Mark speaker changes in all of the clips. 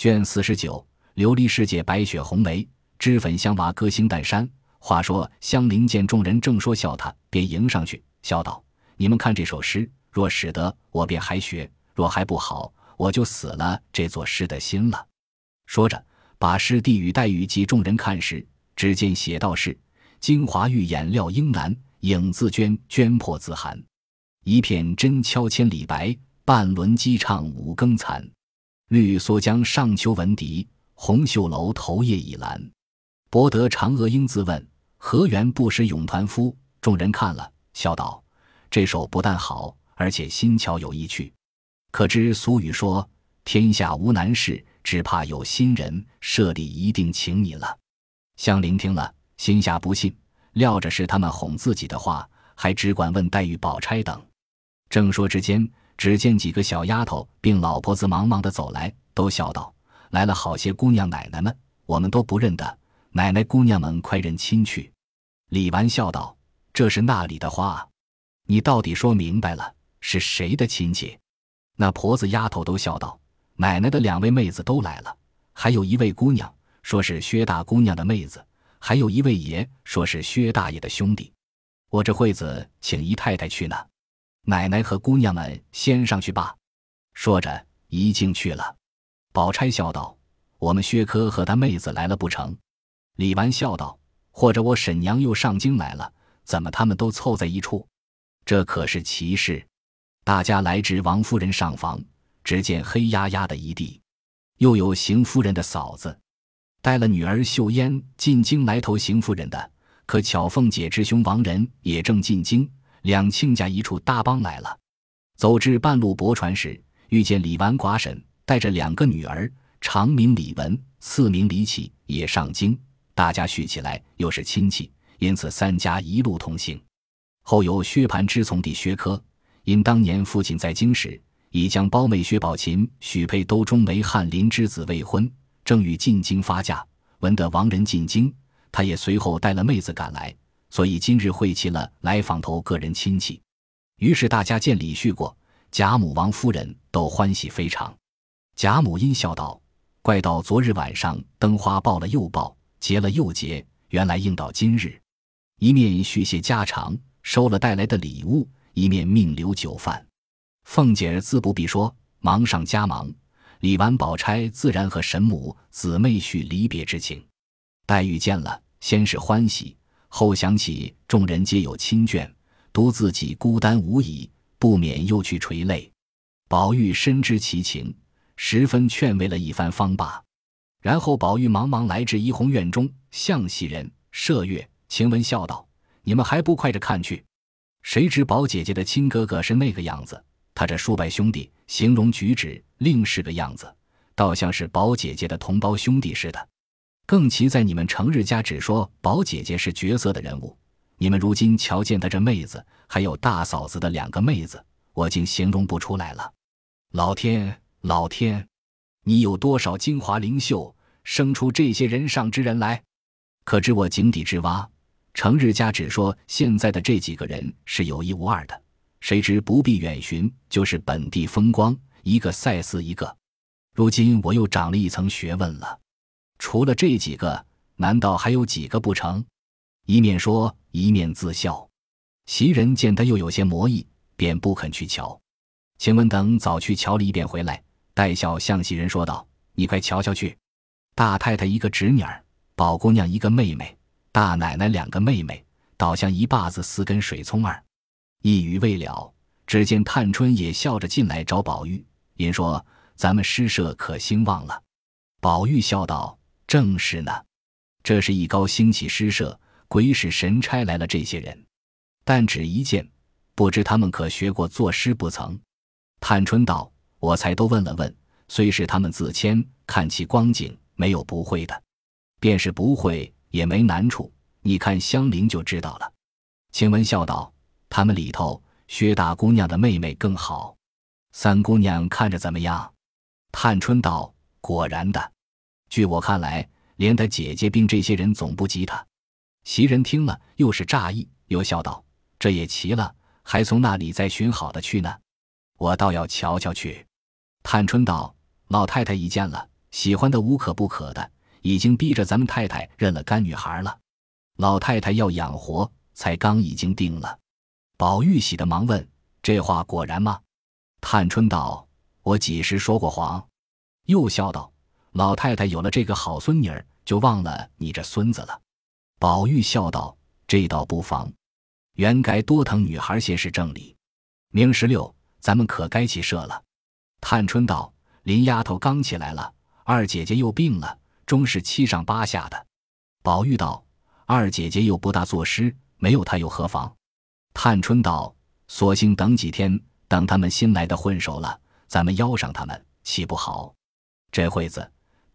Speaker 1: 卷四十九，琉璃世界，白雪红梅，脂粉香娃，歌星诞山。话说香菱见众人正说笑他，便迎上去笑道：“你们看这首诗，若使得，我便还学；若还不好，我就死了这座诗的心了。”说着，把诗递与黛玉及众人看时，只见写道是：“京华玉眼料英男，影自娟，娟破自寒。一片真敲千里白，半轮鸡唱五更残。”绿蓑江上秋闻笛，红袖楼头夜已阑。博得嫦娥应自问，何缘不识咏团夫？众人看了，笑道：“这首不但好，而且新巧有意趣。可知俗语说：天下无难事，只怕有心人。社里一定请你了。”香菱听了，心下不信，料着是他们哄自己的话，还只管问黛玉、宝钗等。正说之间。只见几个小丫头并老婆子忙忙的走来，都笑道：“来了好些姑娘奶奶们，我们都不认得。奶奶姑娘们快认亲去。”李纨笑道：“这是那里的话？你到底说明白了，是谁的亲戚？”那婆子丫头都笑道：“奶奶的两位妹子都来了，还有一位姑娘说是薛大姑娘的妹子，还有一位爷说是薛大爷的兄弟。我这会子请姨太太去呢。”奶奶和姑娘们先上去吧。说着，一径去了。宝钗笑道：“我们薛科和他妹子来了不成？”李纨笑道：“或者我婶娘又上京来了，怎么他们都凑在一处？这可是奇事。”大家来至王夫人上房，只见黑压压的一地，又有邢夫人的嫂子带了女儿秀烟进京来投邢夫人的，可巧凤姐之兄王仁也正进京。两亲家一处搭帮来了，走至半路泊船时，遇见李纨寡婶带着两个女儿，长名李文，次名李启，也上京。大家叙起来，又是亲戚，因此三家一路同行。后有薛蟠之从弟薛科，因当年父亲在京时，已将胞妹薛宝琴许配都中为翰林之子未婚，正欲进京发嫁，闻得王仁进京，他也随后带了妹子赶来。所以今日会齐了来访头个人亲戚，于是大家见李旭过贾母、王夫人都欢喜非常。贾母阴笑道：“怪到昨日晚上灯花报了又报，结了又结，原来应到今日。”一面续谢家常，收了带来的礼物，一面命留酒饭。凤姐儿自不必说，忙上加忙。李纨、宝钗自然和神母姊妹叙离别之情。黛玉见了，先是欢喜。后想起众人皆有亲眷，独自己孤单无依，不免又去垂泪。宝玉深知其情，十分劝慰了一番方罢。然后宝玉忙忙来至怡红院中，向袭人、麝月、晴雯笑道：“你们还不快着看去？”谁知宝姐姐的亲哥哥是那个样子，他这数百兄弟形容举止另是个样子，倒像是宝姐姐的同胞兄弟似的。更奇在你们成日家只说宝姐姐是绝色的人物，你们如今瞧见她这妹子，还有大嫂子的两个妹子，我竟形容不出来了。老天，老天，你有多少精华灵秀，生出这些人上之人来？可知我井底之蛙，成日家只说现在的这几个人是有一无二的，谁知不必远寻，就是本地风光，一个赛似一个。如今我又长了一层学问了。除了这几个，难道还有几个不成？一面说，一面自笑。袭人见他又有些魔意，便不肯去瞧。晴雯等早去瞧了一遍回来，带笑向袭人说道：“你快瞧瞧去，大太太一个侄女儿，宝姑娘一个妹妹，大奶奶两个妹妹，倒像一把子四根水葱儿。”一语未了，只见探春也笑着进来找宝玉，因说：“咱们诗社可兴旺了。”宝玉笑道。正是呢，这是一高兴起诗社，鬼使神差来了这些人，但只一见，不知他们可学过作诗不曾？探春道：“我才都问了问，虽是他们自谦，看其光景，没有不会的。便是不会，也没难处。你看香菱就知道了。”晴雯笑道：“他们里头，薛大姑娘的妹妹更好。三姑娘看着怎么样？”探春道：“果然的。”据我看来，连他姐姐并这些人总不及他。袭人听了，又是诧异，又笑道：“这也奇了，还从那里再寻好的去呢？我倒要瞧瞧去。”探春道：“老太太已见了，喜欢的无可不可的，已经逼着咱们太太认了干女孩了。老太太要养活，才刚已经定了。宝玉喜的忙问：“这话果然吗？”探春道：“我几时说过谎？”又笑道：“老太太有了这个好孙女儿，就忘了你这孙子了。”宝玉笑道：“这倒不妨，原该多疼女孩些是正理。明十六，咱们可该起社了。”探春道：“林丫头刚起来了，二姐姐又病了，终是七上八下的。”宝玉道：“二姐姐又不大作诗，没有她又何妨？”探春道：“索性等几天，等他们新来的混熟了，咱们邀上他们，岂不好？这会子，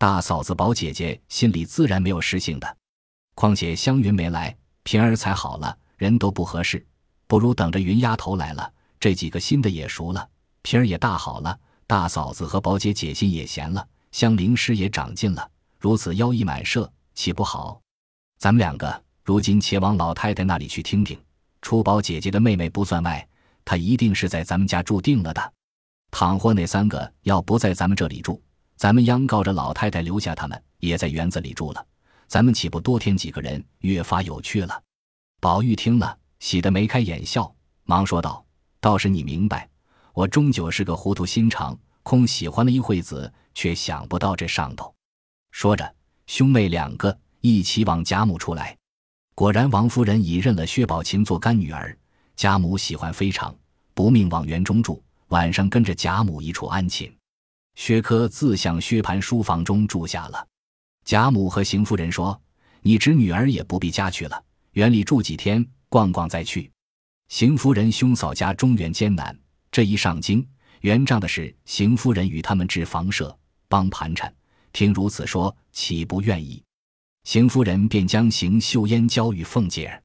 Speaker 1: 大嫂子、宝姐姐心里自然没有失性的。况且湘云没来，平儿才好了，人都不合适，不如等着云丫头来了，这几个新的也熟了，平儿也大好了。”大嫂子和宝姐姐心也闲了，香菱师也长进了，如此妖异满设，岂不好？咱们两个如今且往老太太那里去听听。初宝姐姐的妹妹不算外，她一定是在咱们家住定了的。倘或那三个要不在咱们这里住，咱们央告着老太太留下他们，也在园子里住了。咱们岂不多添几个人，越发有趣了？宝玉听了，喜得眉开眼笑，忙说道：“倒是你明白。”我终究是个糊涂心肠，空喜欢了一会子，却想不到这上头。说着，兄妹两个一起往贾母处来。果然，王夫人已认了薛宝琴做干女儿，贾母喜欢非常，不命往园中住，晚上跟着贾母一处安寝。薛科自向薛蟠书房中住下了。贾母和邢夫人说：“你侄女儿也不必家去了，园里住几天，逛逛再去。”邢夫人兄嫂家中原艰难。这一上京，原仗的是邢夫人与他们置房舍，帮盘缠。听如此说，岂不愿意？邢夫人便将邢岫烟交与凤姐儿。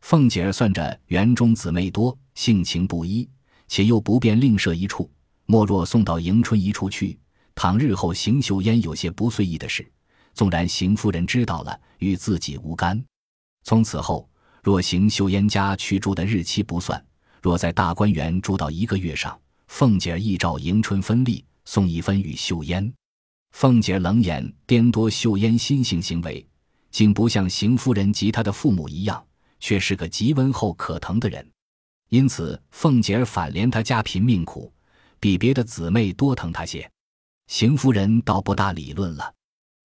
Speaker 1: 凤姐儿算着园中姊妹多，性情不一，且又不便另设一处，莫若送到迎春一处去。倘日后邢岫烟有些不遂意的事，纵然邢夫人知道了，与自己无干。从此后，若邢岫烟家去住的日期不算。若在大观园住到一个月上，凤姐儿亦照迎春分例送一分与秀烟。凤姐儿冷眼颠多秀烟心性行为，竟不像邢夫人及她的父母一样，却是个极温厚可疼的人。因此，凤姐儿反怜她家贫命苦，比别的姊妹多疼她些。邢夫人倒不大理论了。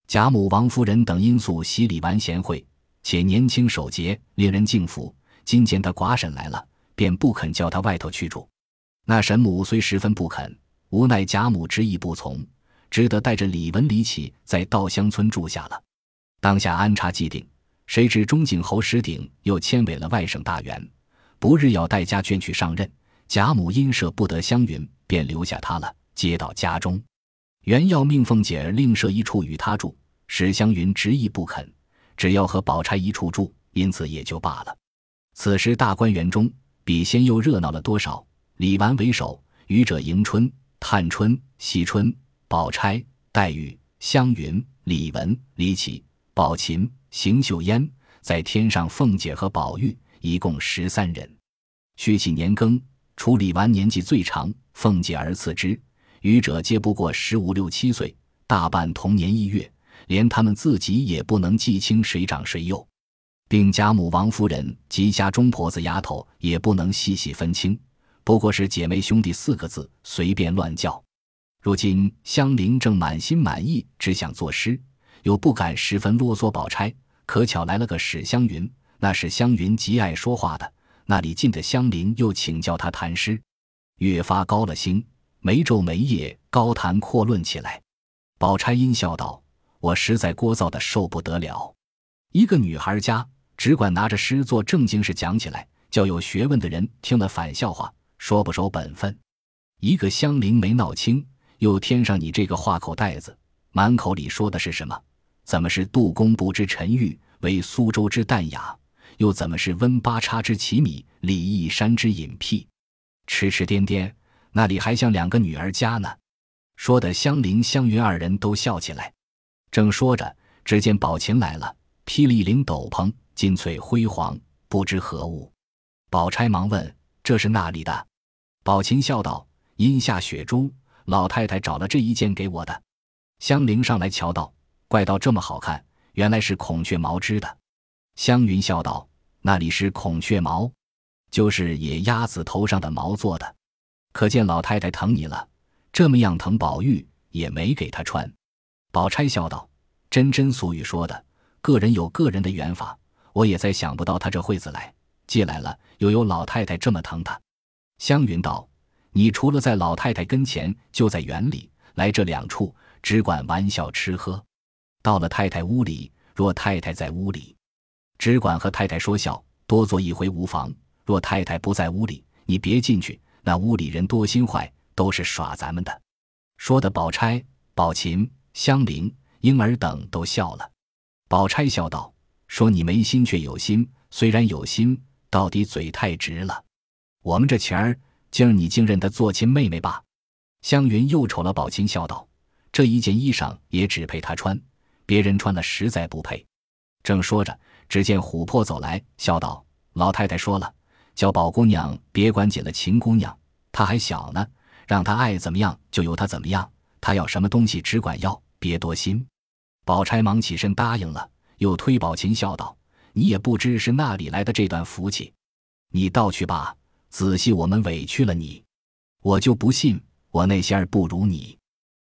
Speaker 1: 贾母、王夫人等因素洗礼完贤惠，且年轻守节，令人敬服。今见她寡婶来了。便不肯叫他外头去住，那沈母虽十分不肯，无奈贾母执意不从，只得带着李文、李启在稻香村住下了。当下安插既定，谁知钟景侯石鼎又迁委了外省大员，不日要带家眷去上任。贾母因舍不得湘云，便留下他了，接到家中。原要命凤姐儿另设一处与他住，史湘云执意不肯，只要和宝钗一处住，因此也就罢了。此时大观园中。比先又热闹了多少？李纨为首，余者迎春、探春、惜春、宝钗、黛玉、湘云、李文、李绮、宝琴、邢岫烟，在天上凤姐和宝玉，一共十三人。续起年庚，除李纨年纪最长，凤姐而次之，余者皆不过十五六七岁，大半同年一月，连他们自己也不能记清谁长谁幼。并贾母、王夫人及家中婆子丫头也不能细细分清，不过是姐妹兄弟四个字，随便乱叫。如今香菱正满心满意，只想作诗，又不敢十分啰嗦。宝钗可巧来了个史湘云，那是湘云极爱说话的，那里近的香菱又请教他谈诗，越发高了兴，没昼没夜高谈阔论起来。宝钗阴笑道：“我实在聒噪的受不得了，一个女孩家。”只管拿着诗做正经事讲起来，叫有学问的人听了反笑话，说不守本分。一个香菱没闹清，又添上你这个话口袋子，满口里说的是什么？怎么是杜工部之陈玉，为苏州之淡雅？又怎么是温八叉之奇米，李义山之隐僻？痴痴颠颠，那里还像两个女儿家呢？说的香菱、香云二人都笑起来。正说着，只见宝琴来了，披了一领斗篷。金翠辉煌，不知何物。宝钗忙问：“这是那里的？”宝琴笑道：“阴下雪珠，老太太找了这一件给我的。”香菱上来瞧道：“怪道这么好看，原来是孔雀毛织的。”湘云笑道：“那里是孔雀毛，就是野鸭子头上的毛做的。可见老太太疼你了，这么样疼宝玉也没给她穿。”宝钗笑道：“真真俗语说的，个人有个人的缘法。我也再想不到他这会子来，既来了，又有老太太这么疼他。”湘云道：“你除了在老太太跟前，就在园里来这两处，只管玩笑吃喝。到了太太屋里，若太太在屋里，只管和太太说笑，多坐一回无妨。若太太不在屋里，你别进去，那屋里人多心坏，都是耍咱们的。”说的宝钗、宝琴。香菱、莺儿等都笑了。宝钗笑道：“说你没心却有心，虽然有心，到底嘴太直了。我们这钱儿，今儿你竟认得做亲妹妹吧？”湘云又瞅了宝琴，笑道：“这一件衣裳也只配她穿，别人穿了实在不配。”正说着，只见琥珀走来，笑道：“老太太说了，叫宝姑娘别管紧了秦姑娘，她还小呢，让她爱怎么样就由她怎么样。”她要什么东西，只管要，别多心。宝钗忙起身答应了，又推宝琴笑道：“你也不知是那里来的这段福气，你倒去吧。仔细我们委屈了你，我就不信我那些儿不如你。”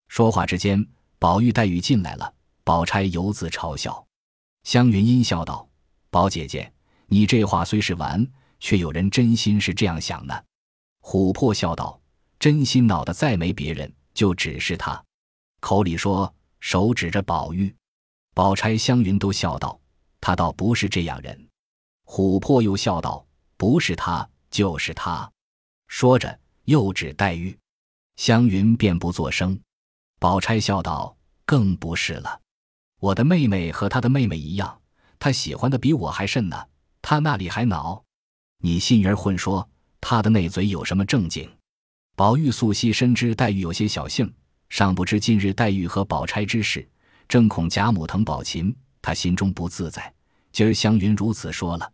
Speaker 1: 说话之间，宝玉、黛玉进来了，宝钗由自嘲笑。湘云阴笑道：“宝姐姐，你这话虽是玩，却有人真心是这样想呢。”琥珀笑道：“真心恼的再没别人。”就只是他，口里说，手指着宝玉，宝钗、湘云都笑道：“他倒不是这样人。”琥珀又笑道：“不是他，就是他。”说着又指黛玉，湘云便不作声。宝钗笑道：“更不是了，我的妹妹和她的妹妹一样，他喜欢的比我还甚呢。他那里还恼？你心眼混说，他的那嘴有什么正经？”宝玉素悉深知黛玉有些小性，尚不知近日黛玉和宝钗之事，正恐贾母疼宝琴，他心中不自在。今儿湘云如此说了，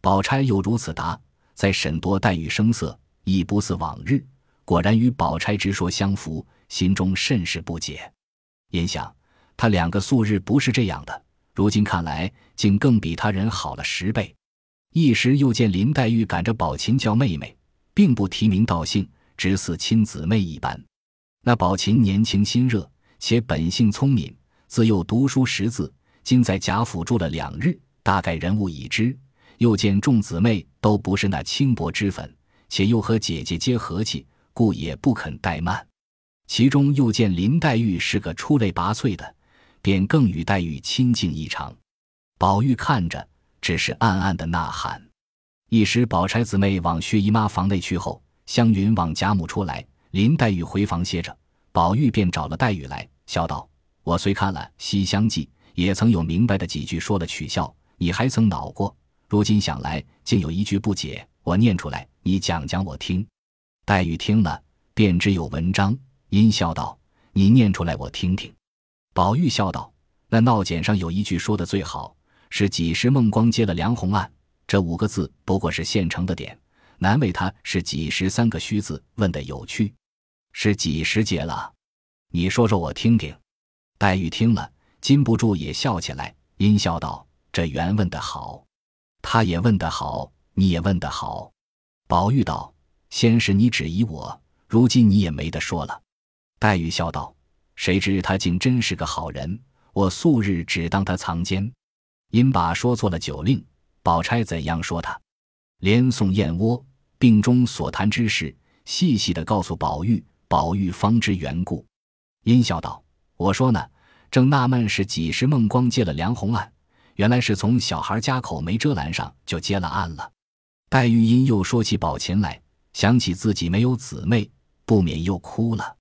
Speaker 1: 宝钗又如此答，再审多黛玉声色，亦不似往日，果然与宝钗之说相符，心中甚是不解。因想他两个素日不是这样的，如今看来竟更比他人好了十倍。一时又见林黛玉赶着宝琴叫妹妹，并不提名道姓。只似亲姊妹一般。那宝琴年轻心热，且本性聪明，自幼读书识字。今在贾府住了两日，大概人物已知。又见众姊妹都不是那轻薄之粉，且又和姐姐皆和气，故也不肯怠慢。其中又见林黛玉是个出类拔萃的，便更与黛玉亲近异常。宝玉看着，只是暗暗的呐喊。一时宝钗姊妹往薛姨妈房内去后。湘云往贾母出来，林黛玉回房歇着，宝玉便找了黛玉来，笑道：“我虽看了《西厢记》，也曾有明白的几句说了取笑，你还曾恼过。如今想来，竟有一句不解，我念出来，你讲讲我听。”黛玉听了，便知有文章，阴笑道：“你念出来，我听听。”宝玉笑道：“那闹简上有一句说的最好，是几时孟光接了梁鸿案，这五个字不过是现成的点。”难为他是几时三个虚字问的有趣，是几时节了？你说说我听听。黛玉听了，禁不住也笑起来，阴笑道：“这原问得好，他也问得好，你也问得好。”宝玉道：“先是你质疑我，如今你也没得说了。”黛玉笑道：“谁知他竟真是个好人，我素日只当他藏奸，因把说错了酒令。宝钗怎样说他？连送燕窝。”病中所谈之事，细细的告诉宝玉，宝玉方知缘故，阴笑道：“我说呢，正纳闷是几时孟光接了梁红案，原来是从小孩家口没遮拦上就接了案了。”黛玉因又说起宝琴来，想起自己没有姊妹，不免又哭了。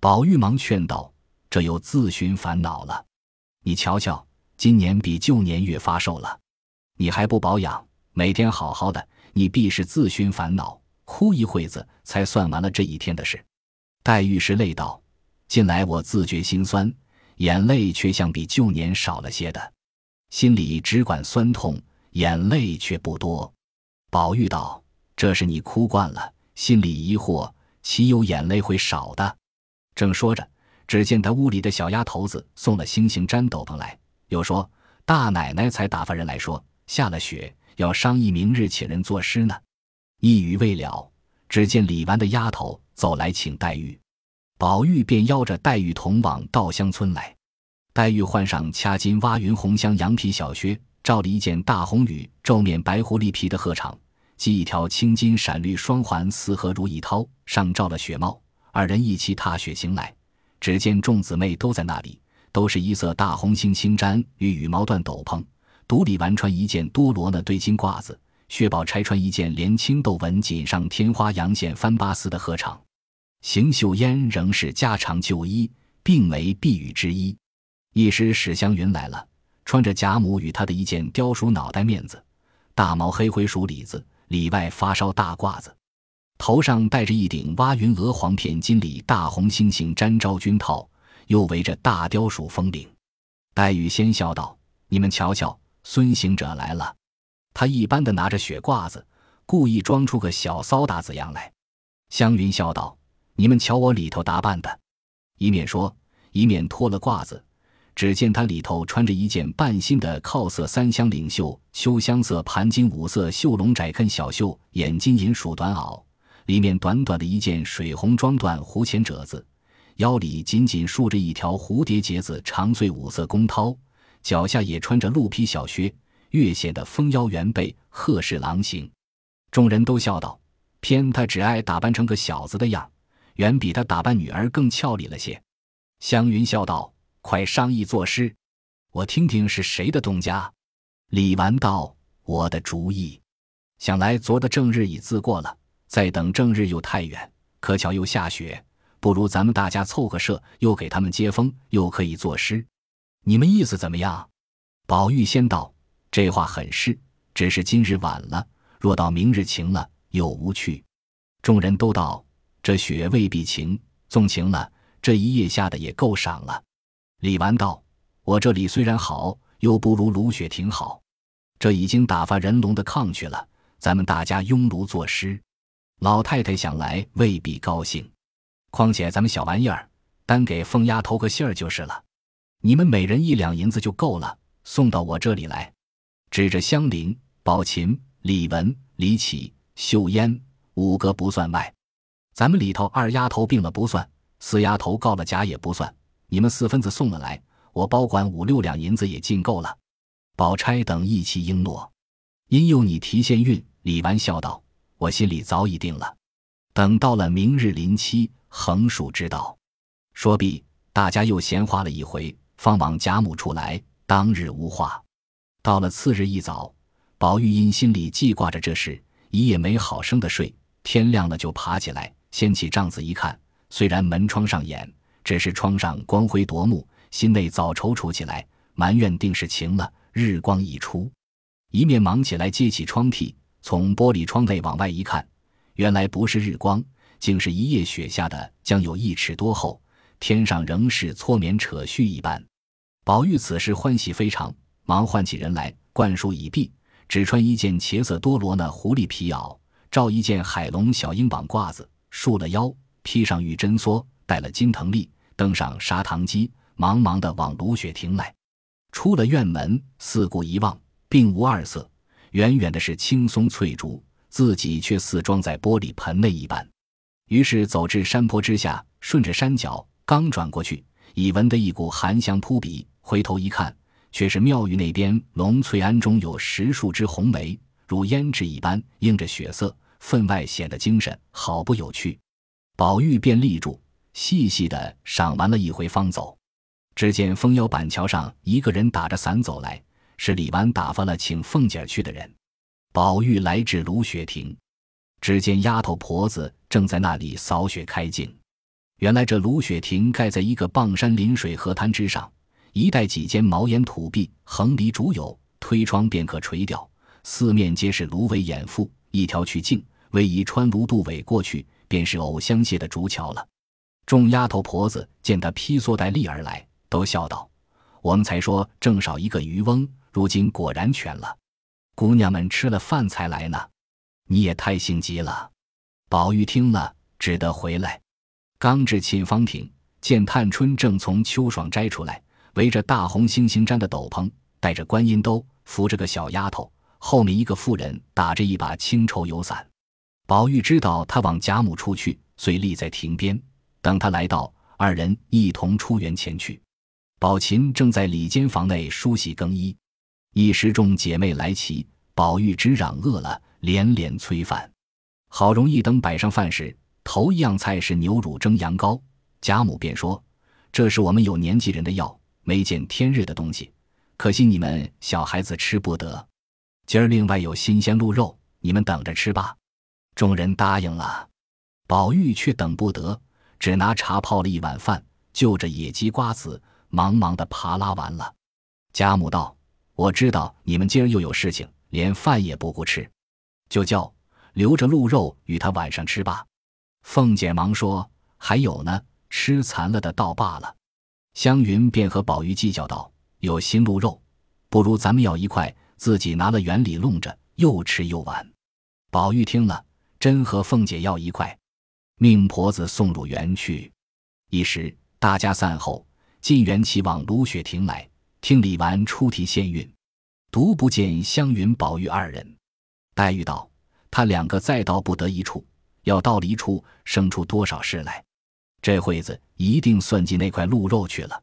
Speaker 1: 宝玉忙劝道：“这又自寻烦恼了。你瞧瞧，今年比旧年越发瘦了，你还不保养，每天好好的。”你必是自寻烦恼，哭一会子才算完了这一天的事。黛玉是泪道：“近来我自觉心酸，眼泪却像比旧年少了些的，心里只管酸痛，眼泪却不多。”宝玉道：“这是你哭惯了，心里疑惑，岂有眼泪会少的？”正说着，只见他屋里的小丫头子送了星星毡斗篷来，又说大奶奶才打发人来说下了雪，要商议明日请人作诗呢。一语未了，只见李纨的丫头走来请黛玉，宝玉便邀着黛玉同往稻香村来。黛玉换上掐金挖云红香羊皮小靴，罩了一件大红羽皱面白狐狸皮的鹤氅，系一条青金闪绿双环四合如意绦，上罩了雪帽，二人一起踏雪行来。只见众姊妹都在那里，都是一色大红星星毡与羽毛缎斗篷，独李纨穿一件多罗呢对金褂子，薛宝钗穿一件连青豆纹锦上添花阳线翻巴丝的鹤氅，邢岫烟仍是家常旧衣，并为避雨之衣。一时史湘云来了，穿着贾母与她的一件貂鼠脑袋面子，大毛黑灰鼠里子里外发烧大褂子。头上戴着一顶挖云鹅黄片金里大红猩猩毡昭君套，又围着大雕鼠风领。黛玉先笑道：“你们瞧瞧，孙行者来了。”他一般的拿着雪褂子，故意装出个小骚大子样来。湘云笑道：“你们瞧我里头打扮的。”一面说，一面脱了褂子。只见他里头穿着一件半新的靠色三香领袖秋香色盘金五色绣龙窄肯小袖眼金银鼠短袄。里面短短的一件水红装缎弧前褶子，腰里紧紧束着一条蝴蝶结子长穗五色宫绦，脚下也穿着鹿皮小靴，越显得丰腰圆背，鹤视狼形。众人都笑道：“偏他只爱打扮成个小子的样，远比他打扮女儿更俏丽了些。”湘云笑道：“快商议作诗，我听听是谁的东家。”李纨道：“我的主意。想来昨的正日已自过了。”再等正日又太远，可巧又下雪，不如咱们大家凑个社，又给他们接风，又可以作诗。你们意思怎么样？宝玉先道：“这话很是，只是今日晚了，若到明日晴了，又无趣。”众人都道：“这雪未必晴，纵晴了，这一夜下的也够赏了。”李纨道：“我这里虽然好，又不如卢雪亭好。这已经打发人龙的炕去了，咱们大家拥炉作诗。”老太太想来未必高兴，况且咱们小玩意儿，单给凤丫头个信儿就是了。你们每人一两银子就够了，送到我这里来。指着香菱、宝琴、李文、李绮、秀烟五个不算外，咱们里头二丫头病了不算，四丫头告了假也不算。你们四分子送了来，我保管五六两银子也尽够了。宝钗等一齐应诺，因有你提现运。李纨笑道。我心里早已定了，等到了明日临期，横竖知道。说毕，大家又闲话了一回，方往贾母处来。当日无话。到了次日一早，宝玉因心里记挂着这事，一夜没好生的睡。天亮了就爬起来，掀起帐子一看，虽然门窗上掩，只是窗上光辉夺目，心内早踌躇起来，埋怨定是晴了，日光已出。一面忙起来揭起窗屉。从玻璃窗内往外一看，原来不是日光，竟是一夜雪下的，将有一尺多厚。天上仍是搓棉扯絮一般。宝玉此时欢喜非常，忙唤起人来，灌输已毕，只穿一件茄色多罗呢狐狸皮袄，罩一件海龙小鹰绑褂子，束了腰，披上玉针梭，带了金藤笠，登上砂糖机，忙忙的往芦雪亭来。出了院门，四顾一望，并无二色。远远的是青松翠竹，自己却似装在玻璃盆内一般。于是走至山坡之下，顺着山脚，刚转过去，已闻得一股寒香扑鼻。回头一看，却是庙宇那边龙翠庵中有十数枝红梅，如胭脂一般，映着血色，分外显得精神，好不有趣。宝玉便立住，细细的赏完了一回，方走。只见枫腰板桥上一个人打着伞走来。是李纨打发了请凤姐去的人，宝玉来至芦雪亭，只见丫头婆子正在那里扫雪开镜。原来这芦雪亭盖在一个傍山临水河滩之上，一带几间茅檐土壁，横篱竹有，推窗便可垂钓，四面皆是芦苇掩覆，一条曲径，逶迤穿芦渡苇过去，便是藕香榭的竹桥了。众丫头婆子见他披蓑戴笠而来，都笑道：“我们才说正少一个渔翁。”如今果然全了，姑娘们吃了饭才来呢。你也太性急了。宝玉听了，只得回来。刚至沁芳亭，见探春正从秋爽斋出来，围着大红猩猩毡的斗篷，戴着观音兜，扶着个小丫头，后面一个妇人打着一把青绸油伞。宝玉知道他往贾母出去，遂立在亭边，等他来到，二人一同出园前去。宝琴正在里间房内梳洗更衣，一时众姐妹来齐，宝玉只嚷饿了，连连催饭。好容易等摆上饭时，头一样菜是牛乳蒸羊羔。贾母便说：“这是我们有年纪人的药，没见天日的东西，可惜你们小孩子吃不得。今儿另外有新鲜鹿肉，你们等着吃吧。”众人答应了，宝玉却等不得，只拿茶泡了一碗饭，就着野鸡瓜子，忙忙的扒拉完了。贾母道：“我知道你们今儿又有事情，连饭也不顾吃，就叫留着鹿肉与他晚上吃吧。”凤姐忙说：“还有呢。”吃残了的倒罢了，湘云便和宝玉计较道：“有新鹿肉，不如咱们要一块，自己拿了园里弄着，又吃又玩。”宝玉听了，真和凤姐要一块，命婆子送入园去。一时大家散后，进园齐往芦雪亭来听李纨出题县韵，独不见湘云、宝玉二人。黛玉道：“他两个再到不得一处，要到了一处，生出多少事来？”这会子一定算计那块鹿肉去了。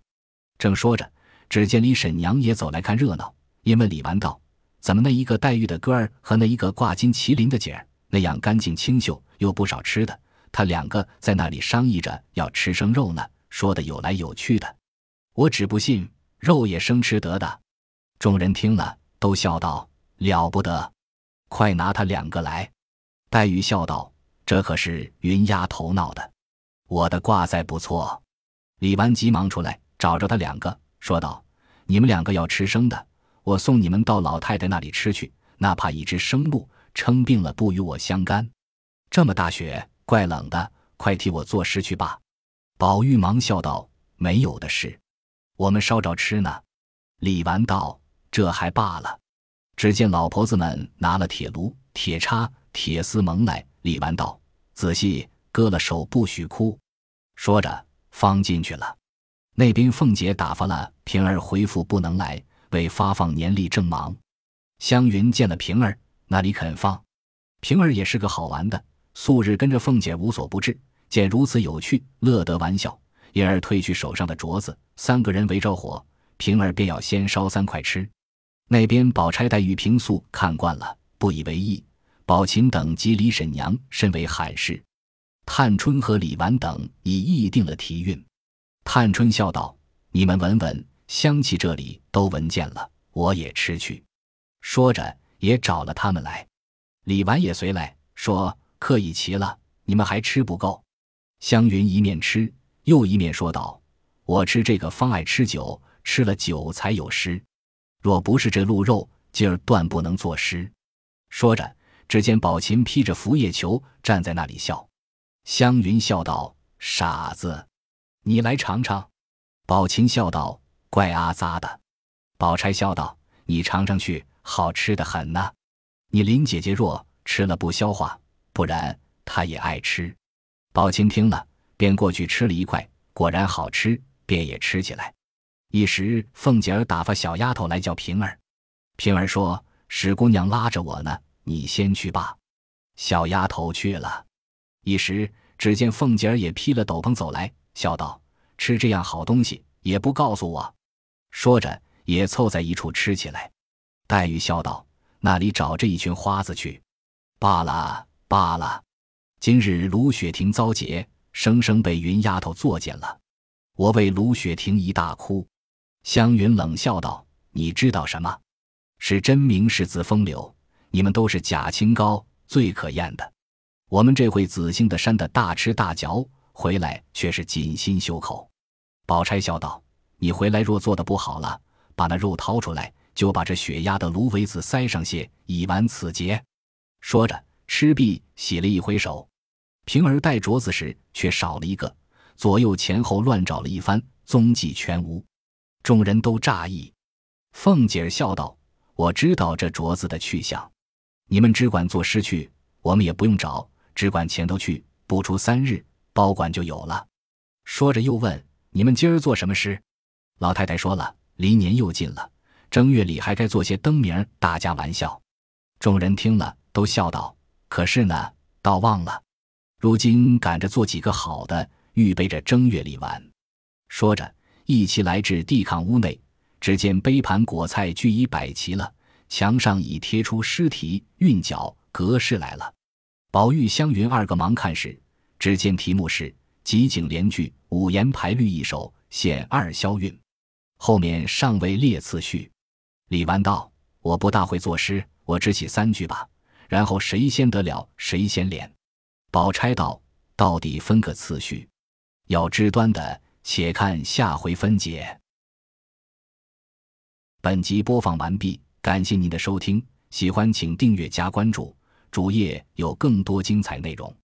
Speaker 1: 正说着，只见李婶娘也走来看热闹，因问李纨道：“怎么那一个黛玉的哥儿和那一个挂金麒麟的姐儿那样干净清秀，又不少吃的？他两个在那里商议着要吃生肉呢，说的有来有去的。我只不信肉也生吃得的。”众人听了，都笑道：“了不得！快拿他两个来。”黛玉笑道：“这可是云丫头闹的。”我的挂在不错，李纨急忙出来找着他两个，说道：“你们两个要吃生的，我送你们到老太太那里吃去。哪怕一只生鹿称病了，不与我相干。这么大雪，怪冷的，快替我作诗去吧。”宝玉忙笑道：“没有的事，我们烧着吃呢。”李纨道：“这还罢了。”只见老婆子们拿了铁炉、铁叉、铁丝蒙来。李纨道：“仔细。”割了手，不许哭。说着，方进去了。那边凤姐打发了平儿回复，不能来，为发放年例正忙。湘云见了平儿，那里肯放？平儿也是个好玩的，素日跟着凤姐无所不至，见如此有趣，乐得玩笑，因而褪去手上的镯子，三个人围着火，平儿便要先烧三块吃。那边宝钗、黛玉、平素看惯了，不以为意；宝琴等及李婶娘身为罕事。探春和李纨等已议定了题韵。探春笑道：“你们闻闻香气，这里都闻见了，我也吃去。”说着也找了他们来。李纨也随来说：“客已齐了，你们还吃不够？”湘云一面吃，又一面说道：“我吃这个方爱吃酒，吃了酒才有诗。若不是这鹿肉，今儿断不能作诗。”说着，只见宝琴披着拂叶裘站在那里笑。湘云笑道：“傻子，你来尝尝。”宝琴笑道：“怪阿杂的。”宝钗笑道：“你尝尝去，好吃的很呢。你林姐姐若吃了不消化，不然她也爱吃。”宝琴听了，便过去吃了一块，果然好吃，便也吃起来。一时凤姐儿打发小丫头来叫平儿，平儿说：“史姑娘拉着我呢，你先去吧。”小丫头去了。一时，只见凤姐儿也披了斗篷走来，笑道：“吃这样好东西也不告诉我。”说着，也凑在一处吃起来。黛玉笑道：“那里找这一群花子去？罢了，罢了。今日卢雪婷遭劫，生生被云丫头作践了。我为卢雪婷一大哭。”湘云冷笑道：“你知道什么？是真名世字风流，你们都是假清高，最可厌的。”我们这回紫杏的山的大吃大嚼，回来却是锦心修口。宝钗笑道：“你回来若做的不好了，把那肉掏出来，就把这血压的芦苇子塞上些，以完此劫。”说着，吃毕，洗了一回手。平儿带镯子时，却少了一个，左右前后乱找了一番，踪迹全无。众人都诧异。凤姐儿笑道：“我知道这镯子的去向，你们只管作诗去，我们也不用找。”只管前头去，不出三日，包管就有了。说着又问：“你们今儿做什么诗？”老太太说了：“离年又近了，正月里还该做些灯谜，大家玩笑。”众人听了，都笑道：“可是呢，倒忘了，如今赶着做几个好的，预备着正月里玩。”说着，一齐来至地炕屋内，只见杯盘果菜俱已摆齐了，墙上已贴出诗题、韵脚、格式来了。宝玉、湘云二个忙看时，只见题目是“集景联句，五言排律一首，显二消韵”，后面尚未列次序。李纨道：“我不大会作诗，我只写三句吧。然后谁先得了，谁先联。”宝钗道：“到底分个次序，要知端的。”且看下回分解。本集播放完毕，感谢您的收听，喜欢请订阅加关注，主页有更多精彩内容。